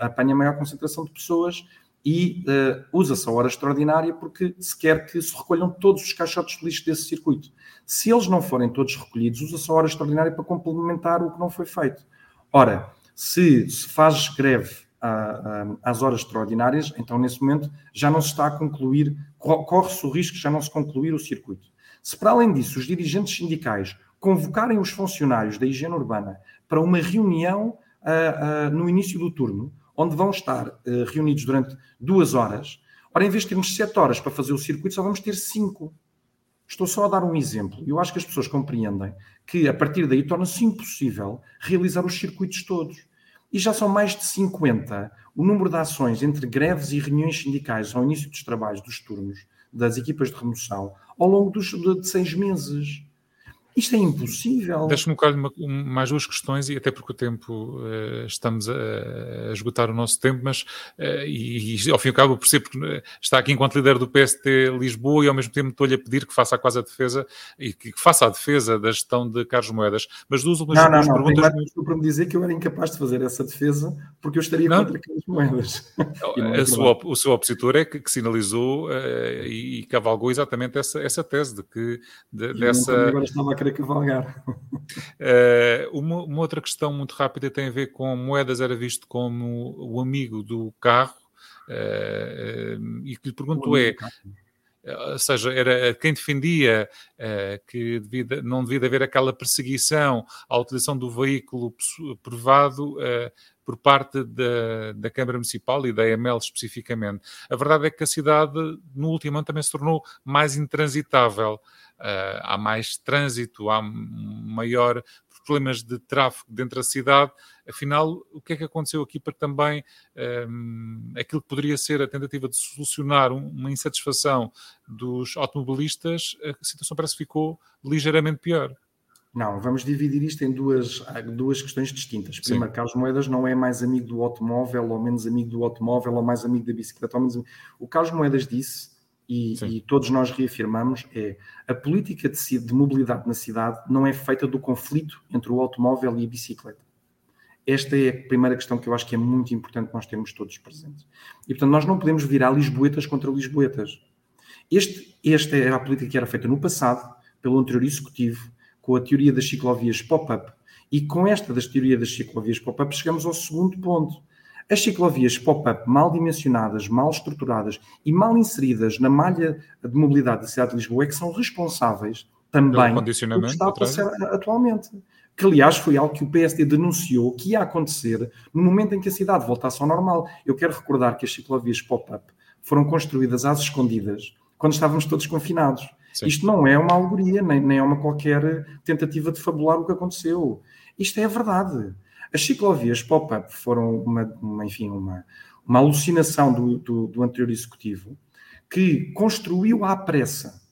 apanha maior concentração de pessoas e uh, usa-se a hora extraordinária porque se quer que se recolham todos os caixotes de lixo desse circuito. Se eles não forem todos recolhidos, usa-se a hora extraordinária para complementar o que não foi feito. Ora, se se faz greve às horas extraordinárias, então nesse momento já não se está a concluir, corre-se o risco de já não se concluir o circuito. Se para além disso os dirigentes sindicais convocarem os funcionários da higiene urbana para uma reunião uh, uh, no início do turno, onde vão estar uh, reunidos durante duas horas, ora, em vez de termos sete horas para fazer o circuito, só vamos ter cinco. Estou só a dar um exemplo. Eu acho que as pessoas compreendem que a partir daí torna-se impossível realizar os circuitos todos e já são mais de 50 o número de ações entre greves e reuniões sindicais ao início dos trabalhos dos turnos das equipas de remoção ao longo dos, de, de seis meses. Isto é impossível. Deixa-me colocar mais duas questões, e até porque o tempo uh, estamos a, a, esgotar o nosso tempo, mas uh, e, e, ao fim e ao cabo percebo que eh, está aqui enquanto líder do PST Lisboa e ao mesmo tempo estou-lhe a pedir que faça quase a defesa e que, que, faça a defesa da gestão de Carlos Moedas. Mas duas últimas não, não, não, perguntas. Primeiro, para me dizer que eu era incapaz de fazer essa defesa porque eu estaria não. contra Carlos Moedas. É sua, o seu opositor é que, que sinalizou uh, e, e, cavalgou exatamente essa, essa tese de que de, dessa. Agora estava a cavalgar. Uh, uma, uma, outra questão muito rápida tem a ver com moedas era visto como o amigo do carro uh, e que lhe pergunto é ou seja, era quem defendia que devia, não devia haver aquela perseguição à utilização do veículo privado por parte da, da Câmara Municipal e da EML especificamente. A verdade é que a cidade, no último ano, também se tornou mais intransitável. Uh, há mais trânsito, há maior problemas de tráfego dentro da cidade. Afinal, o que é que aconteceu aqui para também um, aquilo que poderia ser a tentativa de solucionar uma insatisfação dos automobilistas, a situação parece que ficou ligeiramente pior? Não, vamos dividir isto em duas, duas questões distintas. Primeiro, Sim. Carlos Moedas não é mais amigo do automóvel, ou menos amigo do automóvel, ou mais amigo da bicicleta. Ou menos... O Carlos Moedas disse, e, e, todos nós reafirmamos, é a política de, de mobilidade na cidade não é feita do conflito entre o automóvel e a bicicleta. Esta é a primeira questão que eu acho que é muito importante nós termos todos presentes. E, portanto, nós não podemos virar lisboetas contra lisboetas. Este, esta era a política que era feita no passado, pelo anterior executivo, com a teoria das ciclovias pop-up. E com esta das teorias das ciclovias pop-up chegamos ao segundo ponto. As ciclovias pop-up mal dimensionadas, mal estruturadas e mal inseridas na malha de mobilidade da cidade de Lisboa é que são responsáveis também pelo que está a passar atualmente. Que, aliás, foi algo que o PSD denunciou que ia acontecer no momento em que a cidade voltasse ao normal. Eu quero recordar que as ciclovias pop-up foram construídas às escondidas quando estávamos todos confinados. Sim. Isto não é uma alegoria, nem, nem é uma qualquer tentativa de fabular o que aconteceu. Isto é a verdade. As ciclovias pop-up foram uma, uma, enfim, uma, uma alucinação do, do, do anterior executivo que construiu à pressa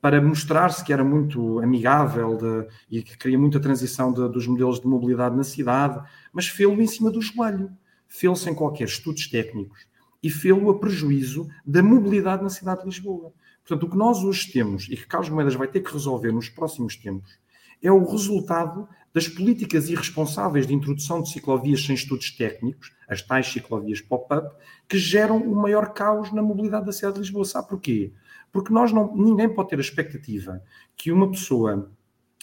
para mostrar-se que era muito amigável de, e que queria muita transição de, dos modelos de mobilidade na cidade, mas fê-lo em cima do joelho, fê-lo sem qualquer estudos técnicos e fê-lo a prejuízo da mobilidade na cidade de Lisboa. Portanto, o que nós hoje temos e que Carlos Moedas vai ter que resolver nos próximos tempos é o resultado das políticas irresponsáveis de introdução de ciclovias sem estudos técnicos, as tais ciclovias pop-up, que geram o maior caos na mobilidade da cidade de Lisboa. Sabe porquê? Porque nós não, ninguém pode ter a expectativa que uma pessoa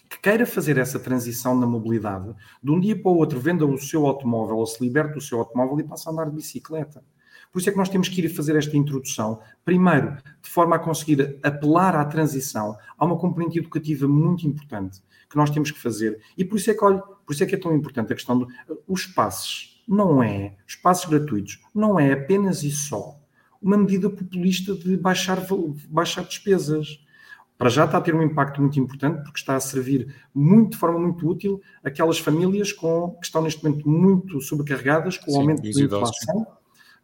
que queira fazer essa transição na mobilidade, de um dia para o outro venda o seu automóvel ou se liberte do seu automóvel e passe a andar de bicicleta. Por isso é que nós temos que ir fazer esta introdução, primeiro, de forma a conseguir apelar à transição, a uma componente educativa muito importante que nós temos que fazer. E por isso é que, olha, por isso é que é tão importante a questão dos do, passos. Não é, os passos gratuitos, não é apenas e só uma medida populista de baixar, baixar despesas. Para já está a ter um impacto muito importante, porque está a servir muito, de forma muito útil aquelas famílias com, que estão neste momento muito sobrecarregadas com o Sim, aumento da inflação.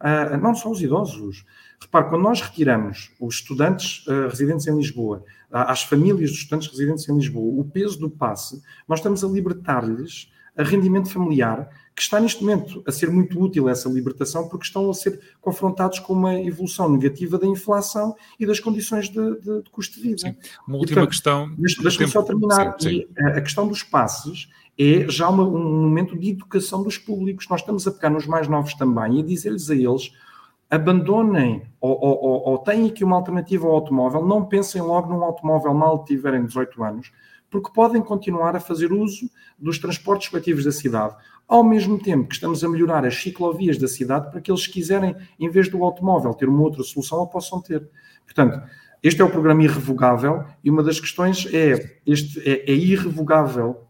Uh, não só os idosos. Repare, quando nós retiramos os estudantes uh, residentes em Lisboa, uh, às famílias dos estudantes residentes em Lisboa, o peso do passe, nós estamos a libertar-lhes a rendimento familiar, que está neste momento a ser muito útil essa libertação, porque estão a ser confrontados com uma evolução negativa da inflação e das condições de, de, de custo de vida. Sim. Uma última Portanto, questão. Deixa-me só terminar. Sim, sim. A questão dos passes é já uma, um momento de educação dos públicos. Nós estamos a pegar nos mais novos também e a dizer-lhes a eles abandonem ou, ou, ou, têm aqui uma alternativa ao automóvel, não pensem logo num automóvel mal tiverem 18 anos, porque podem continuar a fazer uso dos transportes coletivos da cidade, ao mesmo tempo que estamos a melhorar as ciclovias da cidade para que eles quiserem, em vez do automóvel, ter uma outra solução, ou possam ter. Portanto, este é o programa irrevogável e uma das questões é, este é, é irrevogável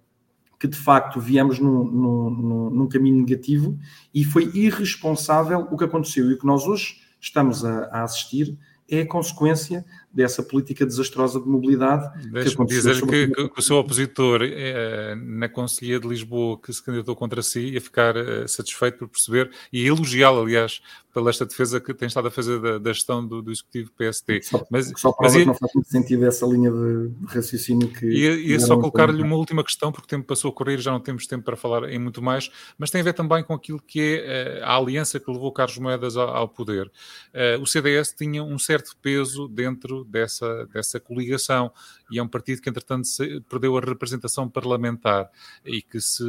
que de facto viemos num, num, num, caminho negativo e foi irresponsável o que aconteceu. E o que nós hoje estamos a, a assistir é a consequência dessa política desastrosa de mobilidade. Deixe-me dizer que, que, o seu opositor é, na Conselhia de Lisboa, que se candidatou contra si, ia ficar uh, satisfeito por perceber e elogiá-lo, aliás, pela esta defesa que tem estado a fazer da, da gestão do, do, Executivo PST. Só, mas, só mas que não faz muito sentido essa linha de, de raciocínio que... Ia, ia só colocar-lhe uma última questão, porque o tempo passou a correr, já não temos tempo para falar em muito mais, mas tem a ver também com aquilo que é uh, a aliança que levou Carlos Moedas ao, ao poder. Uh, o CDS tinha um certo peso dentro dessa, dessa coligação. E é um partido que, entretanto, perdeu a representação parlamentar e que, se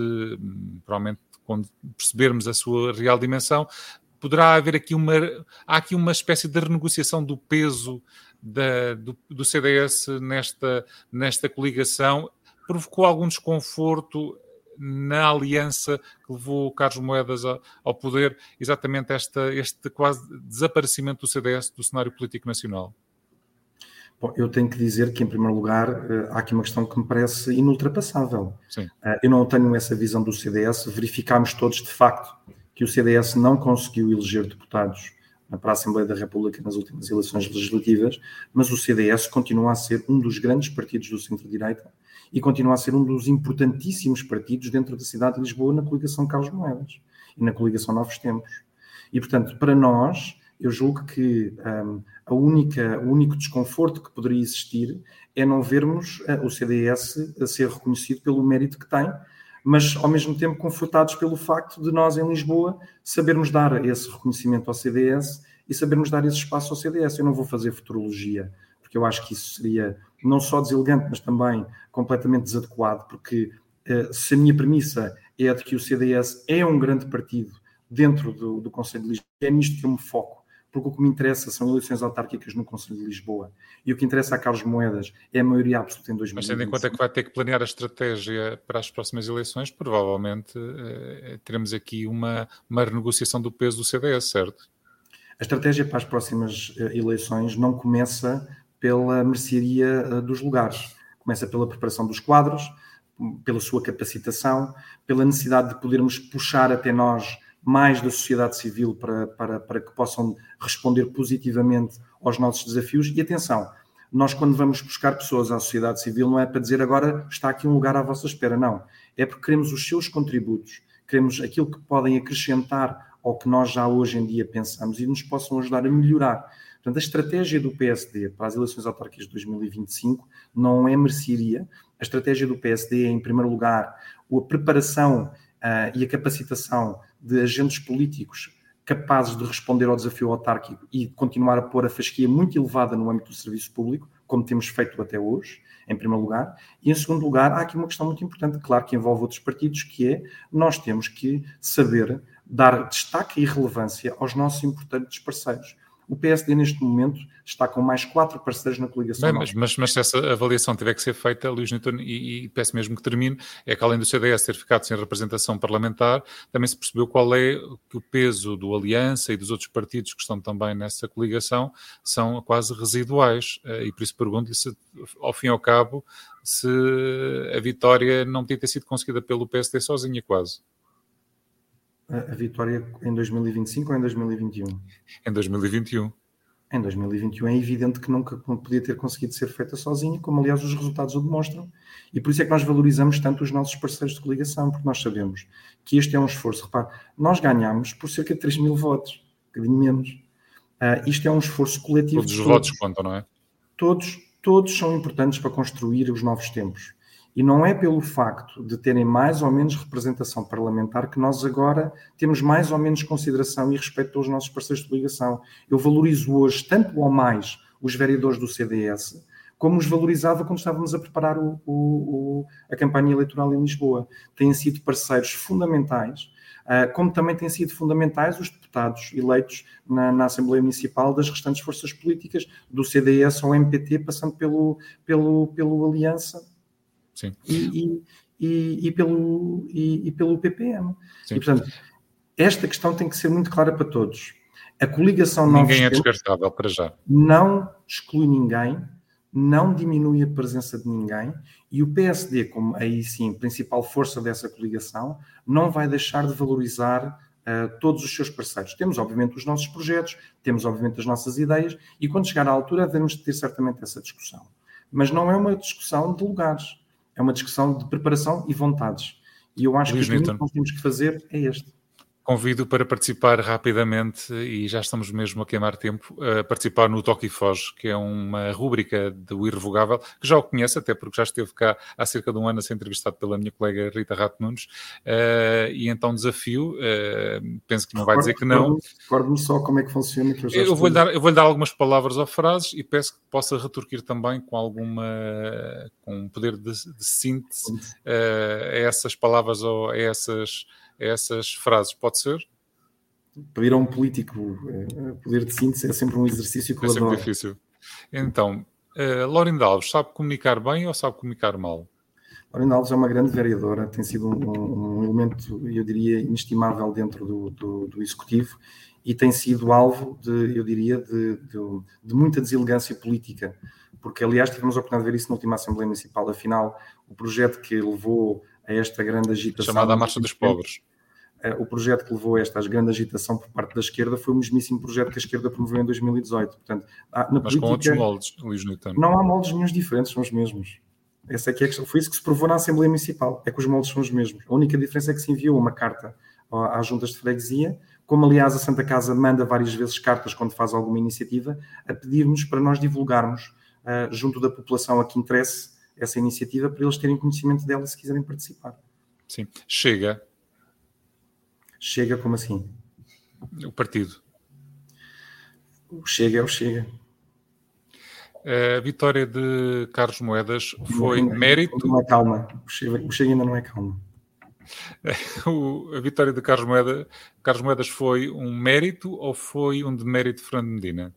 provavelmente, quando percebermos a sua real dimensão, poderá haver aqui uma, há aqui uma espécie de renegociação do peso da, do, do, CDS nesta, nesta coligação. Provocou algum desconforto na aliança que levou Carlos Moedas ao poder, exatamente esta, este quase desaparecimento do CDS do cenário político nacional? Eu tenho que dizer que, em primeiro lugar, eh, há aqui uma questão que me parece inultrapassável. Sim. Eh, eu não tenho essa visão do CDS. Verificámos todos, de facto, que o CDS não conseguiu eleger deputados para a Assembleia da República nas últimas eleições legislativas, mas o CDS continua a ser um dos grandes partidos do centro-direita e continua a ser um dos importantíssimos partidos dentro da cidade de Lisboa na coligação Carlos Moedas e na coligação Novos Tempos. E, portanto, para nós, eu julgo que um, a única, o único desconforto que poderia existir é não vermos uh, o CDS a ser reconhecido pelo mérito que tem, mas ao mesmo tempo confortados pelo facto de nós em Lisboa sabermos dar esse reconhecimento ao CDS e sabermos dar esse espaço ao CDS. Eu não vou fazer futurologia, porque eu acho que isso seria não só deselegante, mas também completamente desadequado, porque uh, se a minha premissa é a de que o CDS é um grande partido dentro do, do Conselho de Lisboa, é nisto que eu me foco porque o que me interessa são eleições autárquicas no Conselho de Lisboa. E o que interessa a Carlos Moedas é a maioria absoluta em 2020. Mas tendo em conta que vai ter que planear a estratégia para as próximas eleições, provavelmente eh, teremos aqui uma, uma renegociação do peso do CDS, certo? A estratégia para as próximas eh, eleições não começa pela mercearia eh, dos lugares. Começa pela preparação dos quadros, pela sua capacitação, pela necessidade de podermos puxar até nós mais da sociedade civil para, para, para que possam responder positivamente aos nossos desafios. E atenção, nós quando vamos buscar pessoas à sociedade civil não é para dizer agora está aqui um lugar à vossa espera, não. É porque queremos os seus contributos, queremos aquilo que podem acrescentar ao que nós já hoje em dia pensamos e nos possam ajudar a melhorar. Portanto, a estratégia do PSD para as eleições autárquicas de 2025 não é mercearia. A estratégia do PSD é, em primeiro lugar, a preparação uh, e a capacitação de agentes políticos capazes de responder ao desafio autárquico e continuar a pôr a fasquia muito elevada no âmbito do serviço público, como temos feito até hoje, em primeiro lugar. E em segundo lugar, há aqui uma questão muito importante, claro que envolve outros partidos, que é nós temos que saber dar destaque e relevância aos nossos importantes parceiros. O PSD, neste momento, está com mais quatro parceiros na coligação. Bem, mas, mas, mas, se essa avaliação tiver que ser feita, Luís Newton, e, e, peço mesmo que termine, é que além do CDS ter ficado sem representação parlamentar, também se percebeu qual é que o peso do Aliança e dos outros partidos que estão também nessa coligação são quase residuais. Eh, e por isso pergunto-lhe se, ao fim e ao cabo, se a vitória não podia ter sido conseguida pelo PSD sozinha, quase a, vitória em 2025 ou em 2021? Em 2021. Em 2021 é evidente que nunca podia ter conseguido ser feita sozinha, como aliás os resultados o demonstram. E por isso é que nós valorizamos tanto os nossos parceiros de coligação, porque nós sabemos que este é um esforço. Repare, nós ganhamos por cerca de 3 mil votos, um bocadinho menos. Uh, isto é um esforço coletivo. Todos os todos. votos contam, não é? Todos, todos são importantes para construir os novos tempos. E não é pelo facto de terem mais ou menos representação parlamentar que nós agora temos mais ou menos consideração e respeito pelos nossos parceiros de ligação. Eu valorizo hoje tanto ou mais os vereadores do CDS, como os valorizava quando estávamos a preparar o, o, o, a campanha eleitoral em Lisboa. Têm sido parceiros fundamentais, uh, como também têm sido fundamentais os deputados eleitos na, na, Assembleia Municipal das restantes forças políticas, do CDS ao MPT, passando pelo, pelo, pelo Aliança Sim. E, e, e, pelo, e, e pelo PPM. Sim. E, portanto, esta questão tem que ser muito clara para todos. A coligação Ninguém é descartável para já. Não exclui ninguém, não diminui a presença de ninguém e o PSD, como aí sim, principal força dessa coligação, não vai deixar de valorizar uh, todos os seus parceiros. Temos, obviamente, os nossos projetos, temos, obviamente, as nossas ideias e quando chegar à altura devemos ter certamente essa discussão. Mas não é uma discussão de lugares é uma discussão de preparação e vontades. E eu acho Luís que o que nós temos que fazer é este. Convido para participar rapidamente, e já estamos mesmo a queimar tempo, a participar no Toque e Foge, que é uma rúbrica do Irrevogável, que já o conheço, até porque já esteve cá há cerca de um ano a ser entrevistado pela minha colega Rita Rato Nunes, uh, e então desafio, uh, penso que não vai dizer que não. Recordo-me só como é que funciona. Que eu, eu vou-lhe dar, eu vou dar algumas palavras ou frases e peço que possa retorquir também com alguma, com um poder de, de síntese uh, a essas palavras ou a essas essas frases, pode ser? Pedir a um político eh, poder de síntese é sempre um exercício que é sempre difícil. Então, uh, Laurinda Alves, sabe comunicar bem ou sabe comunicar mal? Laurinda Alves é uma grande vereadora, tem sido um, um elemento, eu diria, inestimável dentro do, do, do, Executivo e tem sido alvo, de, eu diria, de, de, de, muita deselegância política, porque, aliás, tivemos a oportunidade de ver isso na última Assembleia Municipal. Afinal, o projeto que levou a esta grande agitação... Chamada a Marcha dos Pobres o projeto que levou a esta grande agitação por parte da esquerda foi o mesmíssimo projeto que a esquerda promoveu em 2018. Portanto, na Mas política, com outros moldes, Luís Newton. Não há moldes nenhum diferentes, são os mesmos. Essa é que é Foi isso que se provou na Assembleia Municipal, é que os moldes são os mesmos. A única diferença é que se enviou uma carta às juntas de freguesia, como aliás a Santa Casa manda várias vezes cartas quando faz alguma iniciativa, a pedir-nos para nós divulgarmos uh, junto da população a que interesse essa iniciativa, para eles terem conhecimento dela se quiserem participar. Sim. Chega. Chega como assim? O partido. O Chega é o Chega. A vitória de Carlos Moedas foi não, mérito. Não é calma. O Chega, o Chega ainda não é calma. a vitória de Carlos, Moeda, Carlos Moedas foi um mérito ou foi um demérito de Fernando Medina?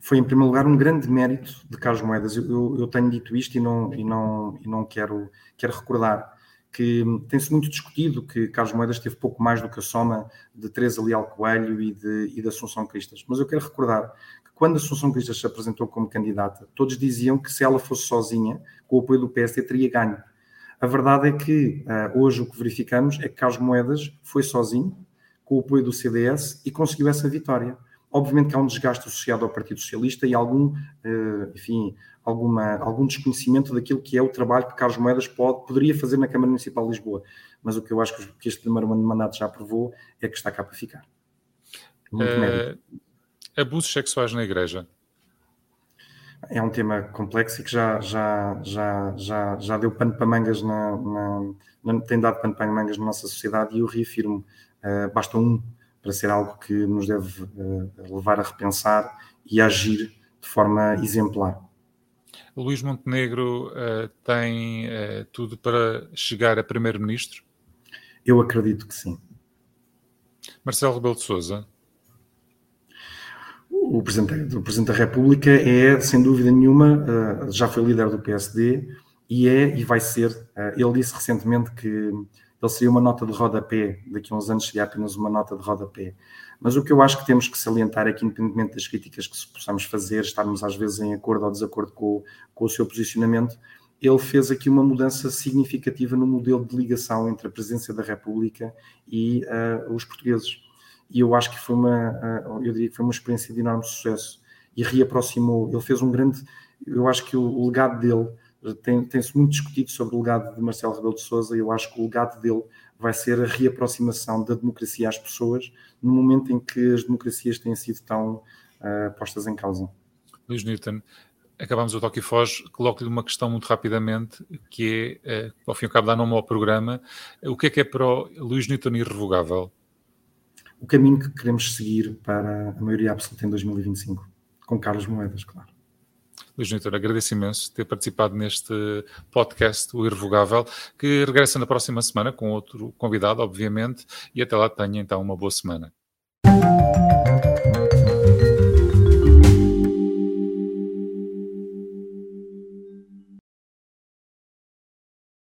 Foi, em primeiro lugar, um grande mérito de Carlos Moedas. Eu, eu, eu tenho dito isto e não, e não, e não quero, quero recordar que tem-se muito discutido que Carlos Moedas teve pouco mais do que a soma de Teresa Leal Coelho e de, e de Assunção Cristas. Mas eu quero recordar que quando Assunção Cristas se apresentou como candidata, todos diziam que se ela fosse sozinha, com o apoio do PSD, teria ganho. A verdade é que uh, hoje o que verificamos é que Carlos Moedas foi sozinho, com o apoio do CDS, e conseguiu essa vitória. Obviamente que há um desgaste associado ao Partido Socialista e algum, uh, enfim, alguma, algum desconhecimento daquilo que é o trabalho que Carlos Moedas pode, poderia fazer na Câmara Municipal de Lisboa. Mas o que eu acho que este primeiro mandato já provou é que está cá para ficar. Muito uh, abusos sexuais na Igreja é um tema complexo e que já, já, já, já, já deu pano para mangas, na, na, tem dado pano para mangas na nossa sociedade e eu reafirmo, uh, basta um para ser algo que nos deve uh, levar a repensar e agir de forma exemplar. Luís Montenegro uh, tem tudo para chegar a primeiro-ministro? Eu acredito que sim. Marcelo Rebelo de Sousa o Presidente, o Presidente da República é, sem dúvida nenhuma, eh, já foi líder do PSD e é e vai ser. Eh, ele disse recentemente que ele seria uma nota de rodapé, daqui a uns anos seria apenas uma nota de rodapé. Mas o que eu acho que temos que salientar é que, independentemente das críticas que possamos fazer, estarmos às vezes em acordo ou desacordo com, com o seu posicionamento, ele fez aqui uma mudança significativa no modelo de ligação entre a presidência da República e uh, os portugueses e eu acho que foi uma, eu diria que foi uma experiência de enorme sucesso e reaproximou, ele fez um grande, eu acho que o, o legado dele, tem-se tem muito discutido sobre o legado de Marcelo Rebelo de Sousa e eu acho que o legado dele vai ser a reaproximação da democracia às pessoas no momento em que as democracias têm sido tão uh, postas em causa. Luís Newton, acabamos o Toque e Foz, coloco-lhe uma questão muito rapidamente, que é, uh, ao fim e ao cabo dá nome ao programa, o que é que é para o Luís Newton irrevogável? o caminho que queremos seguir para a maioria absoluta em 2025, com Carlos Moedas, claro. Luís Newton, agradeço imenso ter participado neste podcast, o Irrevogável, que regressa na próxima semana com outro convidado, obviamente, e até lá tenha então uma boa semana.